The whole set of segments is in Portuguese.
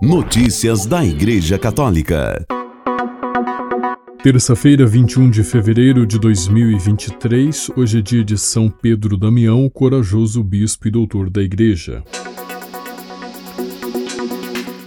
Notícias da Igreja Católica. Terça-feira, 21 de fevereiro de 2023, hoje é dia de São Pedro Damião, corajoso bispo e doutor da Igreja.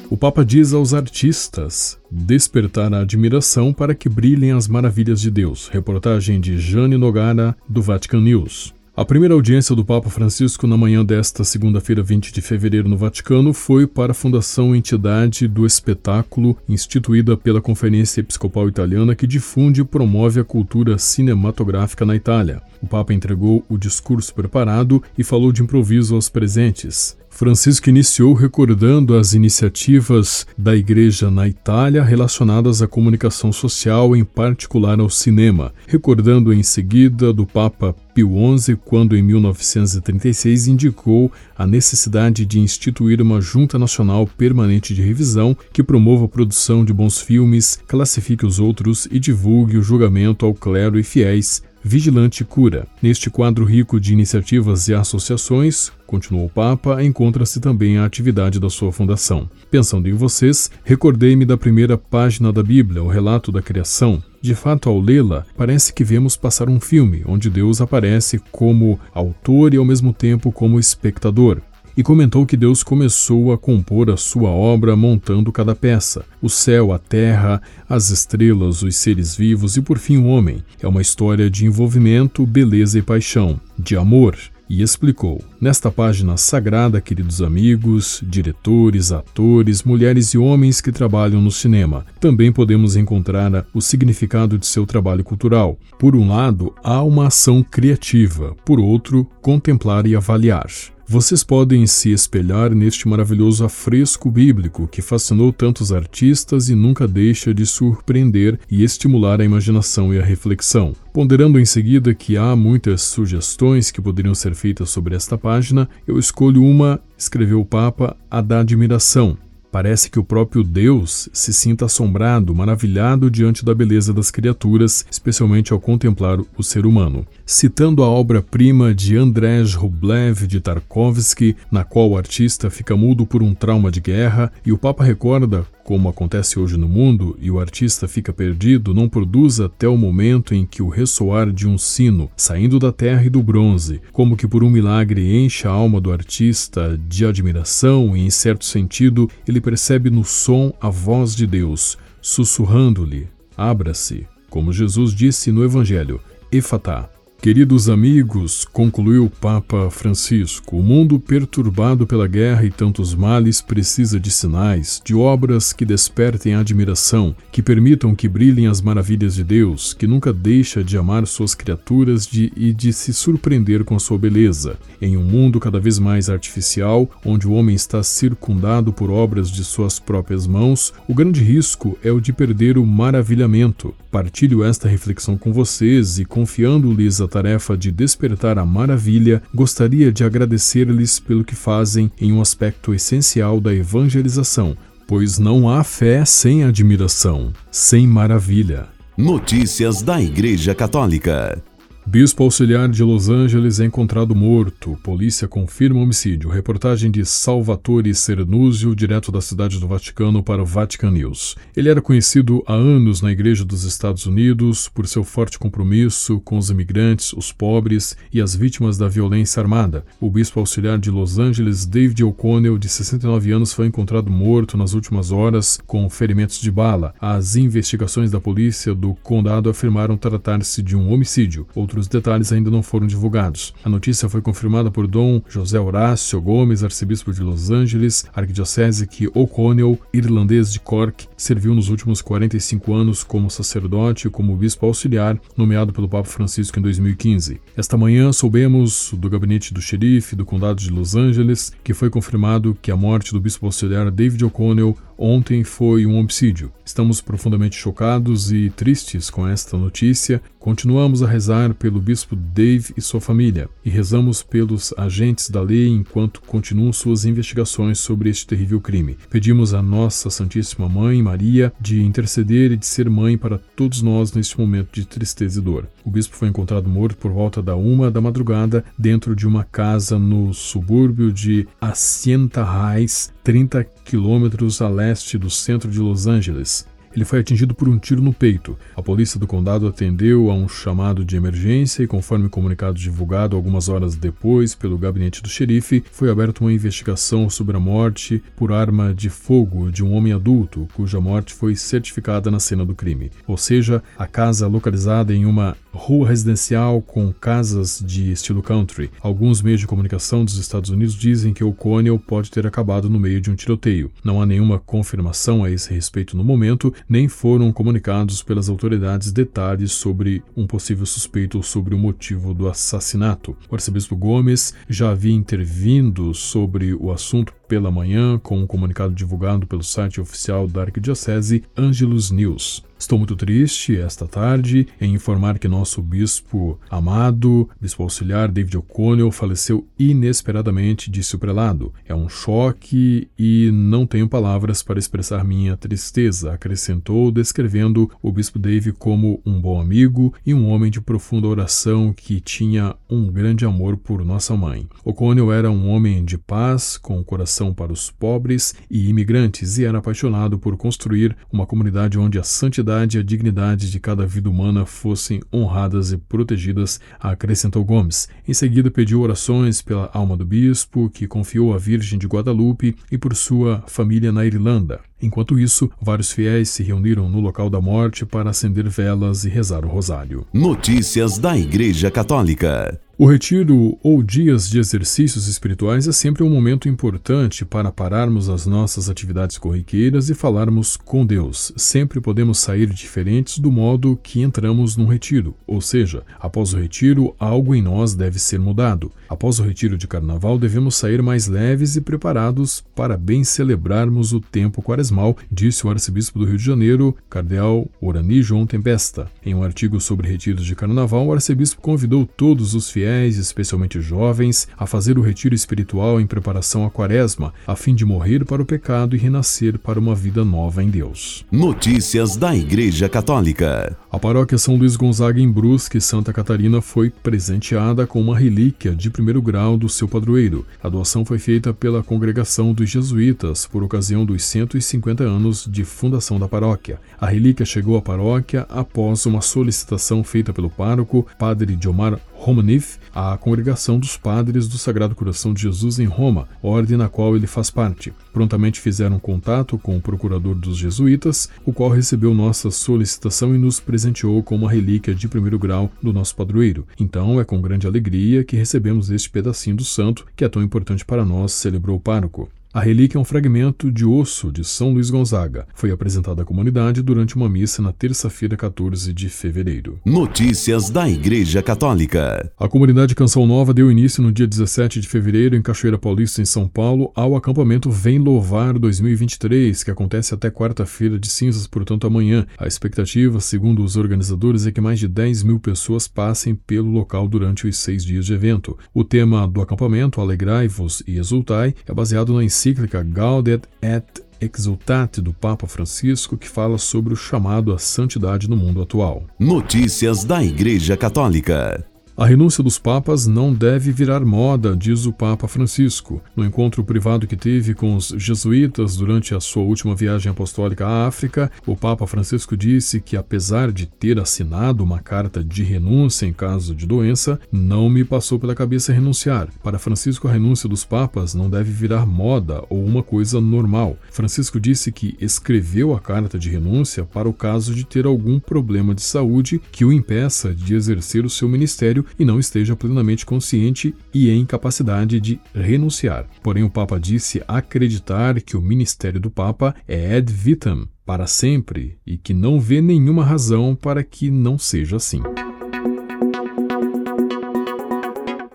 O Papa diz aos artistas despertar a admiração para que brilhem as maravilhas de Deus. Reportagem de Jane Nogara, do Vatican News. A primeira audiência do Papa Francisco na manhã desta segunda-feira, 20 de fevereiro, no Vaticano, foi para a Fundação Entidade do Espetáculo, instituída pela Conferência Episcopal Italiana, que difunde e promove a cultura cinematográfica na Itália. O Papa entregou o discurso preparado e falou de improviso aos presentes. Francisco iniciou recordando as iniciativas da Igreja na Itália relacionadas à comunicação social, em particular ao cinema, recordando em seguida do Papa Pio XI, quando em 1936 indicou a necessidade de instituir uma Junta Nacional Permanente de Revisão que promova a produção de bons filmes, classifique os outros e divulgue o julgamento ao clero e fiéis Vigilante Cura. Neste quadro rico de iniciativas e associações, continuou o Papa, encontra-se também a atividade da sua fundação. Pensando em vocês, recordei-me da primeira página da Bíblia, o relato da criação. De fato, ao lê-la, parece que vemos passar um filme onde Deus aparece como autor e ao mesmo tempo como espectador e comentou que Deus começou a compor a sua obra montando cada peça: o céu, a terra, as estrelas, os seres vivos e por fim o homem. É uma história de envolvimento, beleza e paixão, de amor. E explicou: Nesta página sagrada, queridos amigos, diretores, atores, mulheres e homens que trabalham no cinema, também podemos encontrar o significado de seu trabalho cultural. Por um lado, há uma ação criativa, por outro, contemplar e avaliar. Vocês podem se espelhar neste maravilhoso afresco bíblico que fascinou tantos artistas e nunca deixa de surpreender e estimular a imaginação e a reflexão. Ponderando em seguida que há muitas sugestões que poderiam ser feitas sobre esta página, eu escolho uma, escreveu o Papa, a da admiração, Parece que o próprio Deus se sinta assombrado, maravilhado diante da beleza das criaturas, especialmente ao contemplar o ser humano. Citando a obra-prima de Andrzej Rublev de Tarkovsky, na qual o artista fica mudo por um trauma de guerra, e o Papa recorda como acontece hoje no mundo, e o artista fica perdido, não produz até o momento em que o ressoar de um sino, saindo da terra e do bronze, como que por um milagre enche a alma do artista de admiração e, em certo sentido, ele percebe no som a voz de Deus, sussurrando-lhe: Abra-se, como Jesus disse no Evangelho, Efatá. Queridos amigos, concluiu o Papa Francisco, o mundo perturbado pela guerra e tantos males precisa de sinais, de obras que despertem admiração, que permitam que brilhem as maravilhas de Deus, que nunca deixa de amar suas criaturas de, e de se surpreender com a sua beleza. Em um mundo cada vez mais artificial, onde o homem está circundado por obras de suas próprias mãos, o grande risco é o de perder o maravilhamento. Partilho esta reflexão com vocês e, confiando-lhes a tarefa de despertar a maravilha, gostaria de agradecer-lhes pelo que fazem em um aspecto essencial da evangelização, pois não há fé sem admiração, sem maravilha. Notícias da Igreja Católica. Bispo auxiliar de Los Angeles é encontrado morto. Polícia confirma homicídio. Reportagem de Salvatore Cernuzio, direto da cidade do Vaticano, para o Vatican News. Ele era conhecido há anos na Igreja dos Estados Unidos por seu forte compromisso com os imigrantes, os pobres e as vítimas da violência armada. O bispo auxiliar de Los Angeles, David O'Connell, de 69 anos, foi encontrado morto nas últimas horas com ferimentos de bala. As investigações da polícia do condado afirmaram tratar-se de um homicídio. Outros detalhes ainda não foram divulgados. A notícia foi confirmada por Dom José Horácio Gomes, arcebispo de Los Angeles, arquidiocese que O'Connell, irlandês de Cork, serviu nos últimos 45 anos como sacerdote e como bispo auxiliar, nomeado pelo Papa Francisco em 2015. Esta manhã soubemos do gabinete do xerife do condado de Los Angeles que foi confirmado que a morte do bispo auxiliar David O'Connell ontem foi um homicídio. Estamos profundamente chocados e tristes com esta notícia. Continuamos a rezar pelo bispo Dave e sua família e rezamos pelos agentes da lei enquanto continuam suas investigações sobre este terrível crime. Pedimos à nossa Santíssima Mãe Maria de interceder e de ser mãe para todos nós neste momento de tristeza e dor. O bispo foi encontrado morto por volta da uma da madrugada dentro de uma casa no subúrbio de Hacienda Heights, 30 quilômetros a leste do centro de Los Angeles. Ele foi atingido por um tiro no peito. A polícia do condado atendeu a um chamado de emergência e, conforme comunicado divulgado algumas horas depois pelo gabinete do xerife, foi aberta uma investigação sobre a morte por arma de fogo de um homem adulto, cuja morte foi certificada na cena do crime. Ou seja, a casa localizada em uma rua residencial com casas de estilo country. Alguns meios de comunicação dos Estados Unidos dizem que o O'Connell pode ter acabado no meio de um tiroteio. Não há nenhuma confirmação a esse respeito no momento, nem foram comunicados pelas autoridades detalhes sobre um possível suspeito ou sobre o motivo do assassinato. O arcebispo Gomes já havia intervindo sobre o assunto pela manhã com um comunicado divulgado pelo site oficial da Arquidiocese Angelus News. Estou muito triste esta tarde em informar que nosso bispo amado, bispo auxiliar David O'Connell, faleceu inesperadamente, disse o prelado. É um choque e não tenho palavras para expressar minha tristeza, acrescentou, descrevendo o bispo David como um bom amigo e um homem de profunda oração que tinha um grande amor por nossa mãe. O'Connell era um homem de paz, com coração para os pobres e imigrantes e era apaixonado por construir uma comunidade onde a santidade e a dignidade de cada vida humana fossem honradas e protegidas, acrescentou Gomes. Em seguida, pediu orações pela alma do bispo, que confiou à Virgem de Guadalupe, e por sua família na Irlanda. Enquanto isso, vários fiéis se reuniram no local da morte para acender velas e rezar o rosário. Notícias da Igreja Católica. O retiro ou dias de exercícios espirituais é sempre um momento importante para pararmos as nossas atividades corriqueiras e falarmos com Deus. Sempre podemos sair diferentes do modo que entramos num retiro, ou seja, após o retiro, algo em nós deve ser mudado. Após o retiro de carnaval, devemos sair mais leves e preparados para bem celebrarmos o tempo quaresmal, disse o arcebispo do Rio de Janeiro, cardeal Orani João Tempesta. Em um artigo sobre retiros de carnaval, o arcebispo convidou todos os fiéis fiéis, especialmente jovens, a fazer o retiro espiritual em preparação à quaresma, a fim de morrer para o pecado e renascer para uma vida nova em Deus. Notícias da Igreja Católica. A paróquia São Luís Gonzaga em Brusque, Santa Catarina, foi presenteada com uma relíquia de primeiro grau do seu padroeiro. A doação foi feita pela congregação dos jesuítas por ocasião dos 150 anos de fundação da paróquia. A relíquia chegou à paróquia após uma solicitação feita pelo pároco, padre Diomar Romanif, a Congregação dos Padres do Sagrado Coração de Jesus em Roma, ordem na qual ele faz parte. Prontamente fizeram contato com o procurador dos jesuítas, o qual recebeu nossa solicitação e nos presenteou com uma relíquia de primeiro grau do nosso padroeiro. Então é com grande alegria que recebemos este pedacinho do santo que é tão importante para nós, celebrou o pároco. A relíquia é um fragmento de osso de São Luís Gonzaga. Foi apresentada à comunidade durante uma missa na terça-feira, 14 de fevereiro. Notícias da Igreja Católica. A comunidade Canção Nova deu início no dia 17 de fevereiro em Cachoeira Paulista, em São Paulo, ao acampamento Vem Louvar 2023, que acontece até quarta-feira de cinzas, portanto amanhã. A expectativa, segundo os organizadores, é que mais de 10 mil pessoas passem pelo local durante os seis dias de evento. O tema do acampamento, Alegrai-vos e Exultai, é baseado na encíclica Gaudet et Exultate do Papa Francisco, que fala sobre o chamado à santidade no mundo atual. Notícias da Igreja Católica. A renúncia dos papas não deve virar moda, diz o Papa Francisco. No encontro privado que teve com os jesuítas durante a sua última viagem apostólica à África, o Papa Francisco disse que, apesar de ter assinado uma carta de renúncia em caso de doença, não me passou pela cabeça renunciar. Para Francisco, a renúncia dos papas não deve virar moda ou uma coisa normal. Francisco disse que escreveu a carta de renúncia para o caso de ter algum problema de saúde que o impeça de exercer o seu ministério e não esteja plenamente consciente e em capacidade de renunciar. Porém, o Papa disse acreditar que o ministério do Papa é ad vitam, para sempre, e que não vê nenhuma razão para que não seja assim.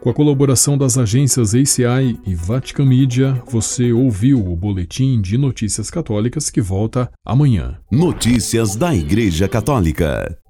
Com a colaboração das agências ACI e Vatican Media, você ouviu o Boletim de Notícias Católicas que volta amanhã. Notícias da Igreja Católica.